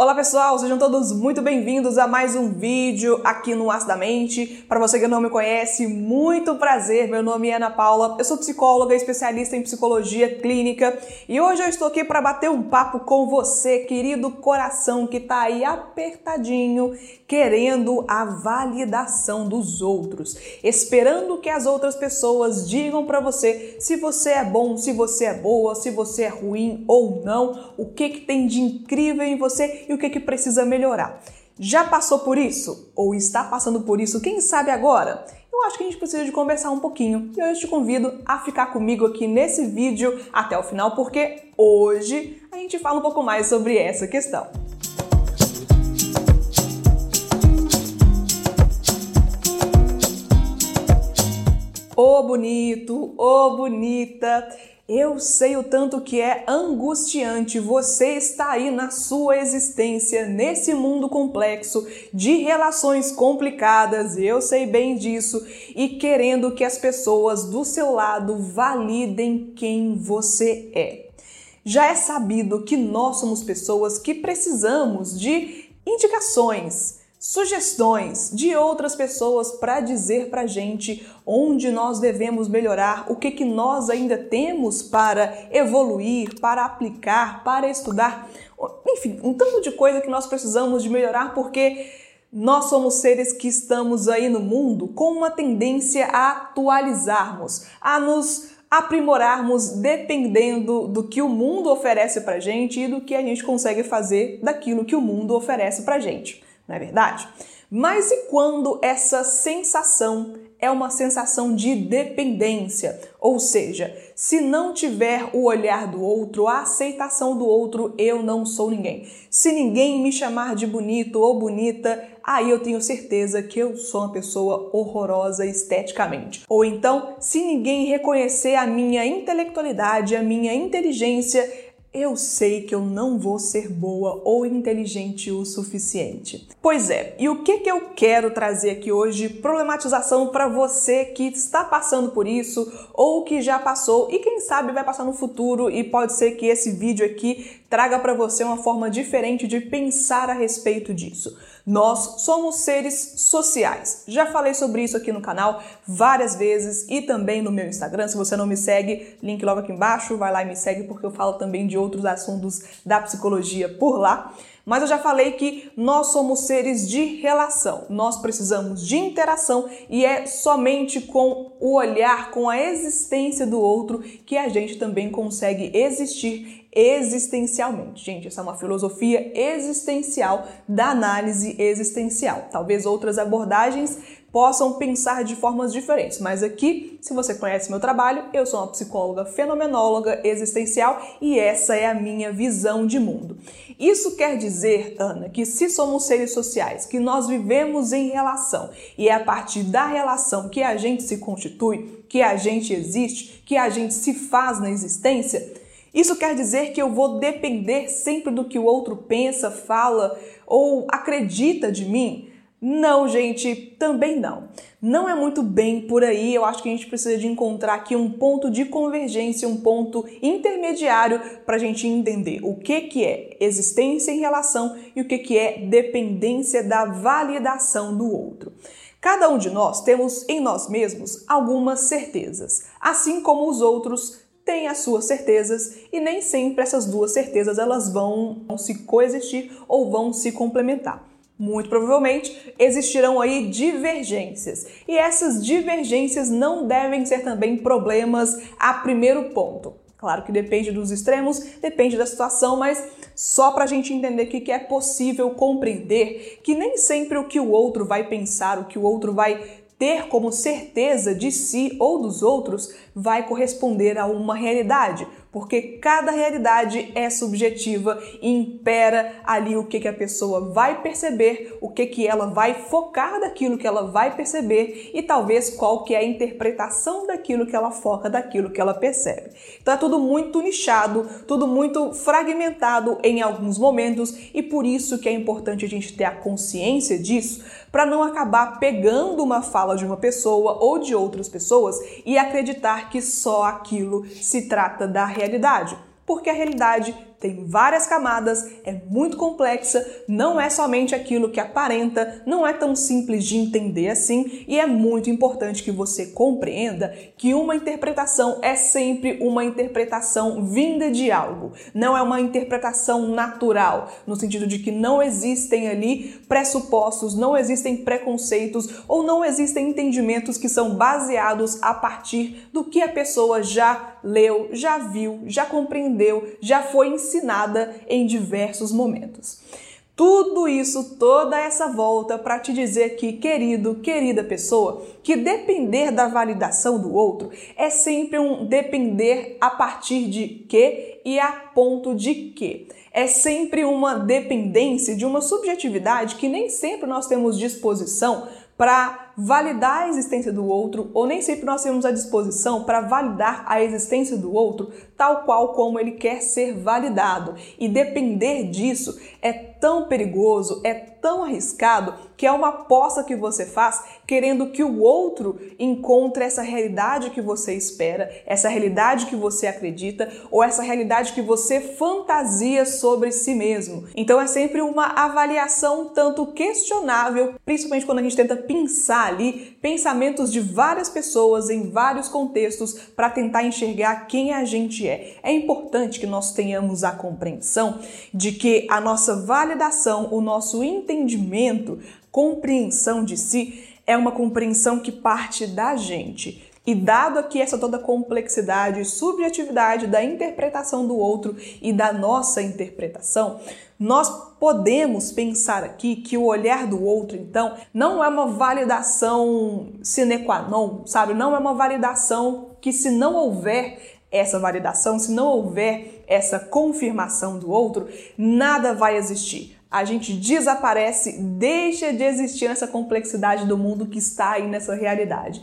Olá pessoal, sejam todos muito bem-vindos a mais um vídeo aqui no Aço da Mente. Para você que não me conhece, muito prazer, meu nome é Ana Paula, eu sou psicóloga, especialista em psicologia clínica e hoje eu estou aqui para bater um papo com você, querido coração que está aí apertadinho, querendo a validação dos outros, esperando que as outras pessoas digam para você se você é bom, se você é boa, se você é ruim ou não, o que, que tem de incrível em você e o que, que precisa melhorar. Já passou por isso? Ou está passando por isso? Quem sabe agora? Eu acho que a gente precisa de conversar um pouquinho e eu te convido a ficar comigo aqui nesse vídeo até o final, porque hoje a gente fala um pouco mais sobre essa questão. Ô oh, bonito, ô oh, bonita, eu sei o tanto que é angustiante você estar aí na sua existência, nesse mundo complexo de relações complicadas, eu sei bem disso, e querendo que as pessoas do seu lado validem quem você é. Já é sabido que nós somos pessoas que precisamos de indicações, sugestões de outras pessoas para dizer para gente onde nós devemos melhorar, o que, que nós ainda temos para evoluir, para aplicar, para estudar, enfim, um tanto de coisa que nós precisamos de melhorar porque nós somos seres que estamos aí no mundo com uma tendência a atualizarmos, a nos aprimorarmos dependendo do que o mundo oferece para gente e do que a gente consegue fazer daquilo que o mundo oferece para gente não é verdade? Mas e quando essa sensação é uma sensação de dependência? Ou seja, se não tiver o olhar do outro, a aceitação do outro, eu não sou ninguém. Se ninguém me chamar de bonito ou bonita, aí eu tenho certeza que eu sou uma pessoa horrorosa esteticamente. Ou então, se ninguém reconhecer a minha intelectualidade, a minha inteligência, eu sei que eu não vou ser boa ou inteligente o suficiente. Pois é, e o que, que eu quero trazer aqui hoje? Problematização para você que está passando por isso ou que já passou e quem sabe vai passar no futuro e pode ser que esse vídeo aqui traga para você uma forma diferente de pensar a respeito disso. Nós somos seres sociais. Já falei sobre isso aqui no canal várias vezes e também no meu Instagram. Se você não me segue, link logo aqui embaixo, vai lá e me segue porque eu falo também de outros assuntos da psicologia por lá. Mas eu já falei que nós somos seres de relação, nós precisamos de interação e é somente com o olhar, com a existência do outro que a gente também consegue existir existencialmente. Gente, essa é uma filosofia existencial da análise existencial. Talvez outras abordagens possam pensar de formas diferentes, mas aqui, se você conhece meu trabalho, eu sou uma psicóloga fenomenóloga existencial e essa é a minha visão de mundo. Isso quer dizer, Ana, que se somos seres sociais, que nós vivemos em relação e é a partir da relação que a gente se constitui, que a gente existe, que a gente se faz na existência, isso quer dizer que eu vou depender sempre do que o outro pensa, fala ou acredita de mim? Não, gente, também não. Não é muito bem por aí. Eu acho que a gente precisa de encontrar aqui um ponto de convergência, um ponto intermediário para a gente entender o que, que é existência em relação e o que, que é dependência da validação do outro. Cada um de nós temos em nós mesmos algumas certezas, assim como os outros têm as suas certezas e nem sempre essas duas certezas elas vão se coexistir ou vão se complementar. Muito provavelmente existirão aí divergências. E essas divergências não devem ser também problemas a primeiro ponto. Claro que depende dos extremos, depende da situação, mas só para a gente entender que, que é possível compreender que nem sempre o que o outro vai pensar, o que o outro vai ter como certeza de si ou dos outros vai corresponder a uma realidade, porque cada realidade é subjetiva e impera ali o que, que a pessoa vai perceber, o que, que ela vai focar daquilo que ela vai perceber e talvez qual que é a interpretação daquilo que ela foca, daquilo que ela percebe. Então é tudo muito nichado, tudo muito fragmentado em alguns momentos e por isso que é importante a gente ter a consciência disso para não acabar pegando uma fala de uma pessoa ou de outras pessoas e acreditar que só aquilo se trata da realidade, porque a realidade tem várias camadas, é muito complexa, não é somente aquilo que aparenta, não é tão simples de entender assim, e é muito importante que você compreenda que uma interpretação é sempre uma interpretação vinda de algo, não é uma interpretação natural, no sentido de que não existem ali pressupostos, não existem preconceitos ou não existem entendimentos que são baseados a partir do que a pessoa já leu, já viu, já compreendeu, já foi ensinada em diversos momentos. Tudo isso, toda essa volta para te dizer que, querido, querida pessoa, que depender da validação do outro é sempre um depender a partir de que e a ponto de que. É sempre uma dependência de uma subjetividade que nem sempre nós temos disposição para validar a existência do outro, ou nem sempre nós temos a disposição para validar a existência do outro tal qual como ele quer ser validado. E depender disso é tão perigoso, é tão arriscado que é uma aposta que você faz querendo que o outro encontre essa realidade que você espera, essa realidade que você acredita ou essa realidade que você fantasia sobre si mesmo. Então é sempre uma avaliação tanto questionável, principalmente quando a gente tenta pensar ali pensamentos de várias pessoas em vários contextos para tentar enxergar quem a gente é. É importante que nós tenhamos a compreensão de que a nossa validação, o nosso entendimento, compreensão de si é uma compreensão que parte da gente. E dado aqui essa toda complexidade e subjetividade da interpretação do outro e da nossa interpretação, nós podemos pensar aqui que o olhar do outro, então, não é uma validação sine qua non, sabe? Não é uma validação que, se não houver essa validação, se não houver essa confirmação do outro, nada vai existir a gente desaparece, deixa de existir nessa complexidade do mundo que está aí nessa realidade.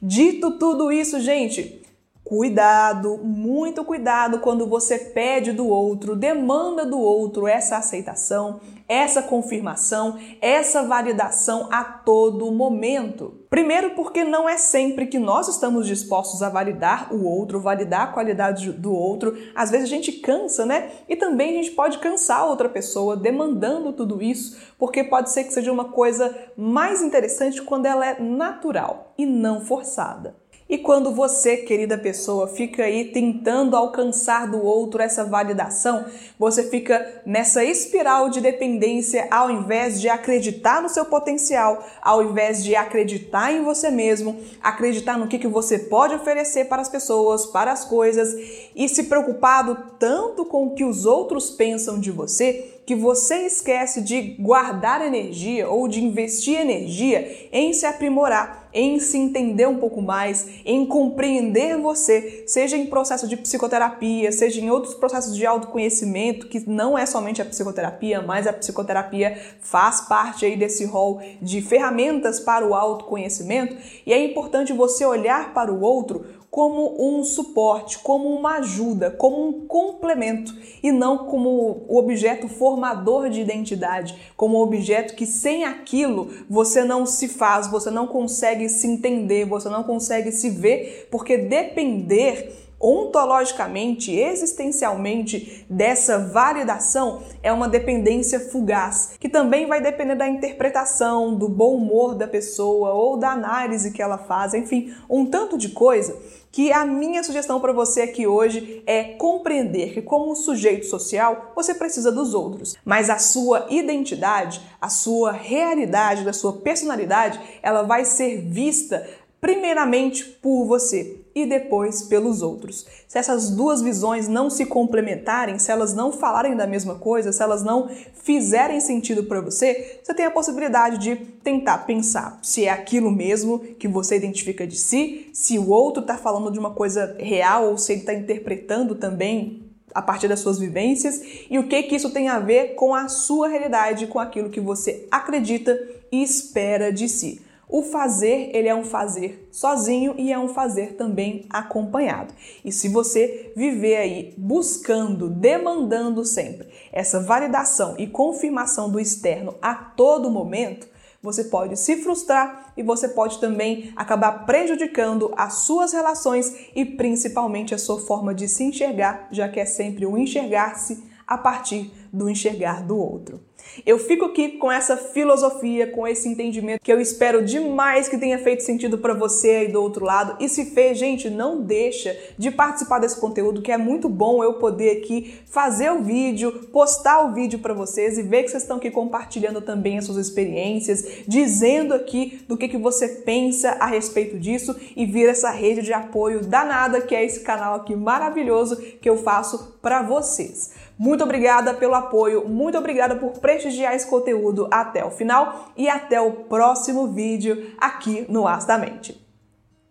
Dito tudo isso, gente, cuidado, muito cuidado quando você pede do outro, demanda do outro essa aceitação, essa confirmação, essa validação a todo momento. Primeiro, porque não é sempre que nós estamos dispostos a validar o outro, validar a qualidade do outro. Às vezes a gente cansa, né? E também a gente pode cansar outra pessoa demandando tudo isso, porque pode ser que seja uma coisa mais interessante quando ela é natural e não forçada. E quando você, querida pessoa, fica aí tentando alcançar do outro essa validação, você fica nessa espiral de dependência ao invés de acreditar no seu potencial, ao invés de acreditar em você mesmo, acreditar no que, que você pode oferecer para as pessoas, para as coisas e se preocupado tanto com o que os outros pensam de você que você esquece de guardar energia ou de investir energia em se aprimorar, em se entender um pouco mais, em compreender você, seja em processo de psicoterapia, seja em outros processos de autoconhecimento, que não é somente a psicoterapia, mas a psicoterapia faz parte aí desse rol de ferramentas para o autoconhecimento, e é importante você olhar para o outro como um suporte, como uma ajuda, como um complemento e não como o objeto formador de identidade, como objeto que sem aquilo você não se faz, você não consegue se entender, você não consegue se ver, porque depender ontologicamente, existencialmente dessa validação é uma dependência fugaz, que também vai depender da interpretação, do bom humor da pessoa ou da análise que ela faz, enfim, um tanto de coisa que a minha sugestão para você aqui hoje é compreender que como sujeito social, você precisa dos outros, mas a sua identidade, a sua realidade, a sua personalidade, ela vai ser vista primeiramente por você e depois pelos outros. Se essas duas visões não se complementarem, se elas não falarem da mesma coisa, se elas não fizerem sentido para você, você tem a possibilidade de tentar pensar se é aquilo mesmo que você identifica de si, se o outro está falando de uma coisa real ou se ele está interpretando também a partir das suas vivências e o que que isso tem a ver com a sua realidade, com aquilo que você acredita e espera de si. O fazer, ele é um fazer sozinho e é um fazer também acompanhado. E se você viver aí buscando, demandando sempre essa validação e confirmação do externo a todo momento, você pode se frustrar e você pode também acabar prejudicando as suas relações e principalmente a sua forma de se enxergar, já que é sempre o enxergar-se a partir do enxergar do outro. Eu fico aqui com essa filosofia, com esse entendimento que eu espero demais que tenha feito sentido para você aí do outro lado. E se fez, gente, não deixa de participar desse conteúdo, que é muito bom eu poder aqui fazer o vídeo, postar o vídeo para vocês e ver que vocês estão aqui compartilhando também as suas experiências, dizendo aqui do que, que você pensa a respeito disso e vir essa rede de apoio danada que é esse canal aqui maravilhoso que eu faço para vocês. Muito obrigada pelo apoio, muito obrigada por prestigiar esse conteúdo até o final e até o próximo vídeo aqui no Astamente.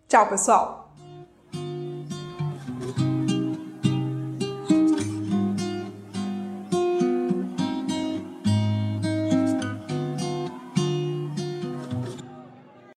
Tchau, pessoal!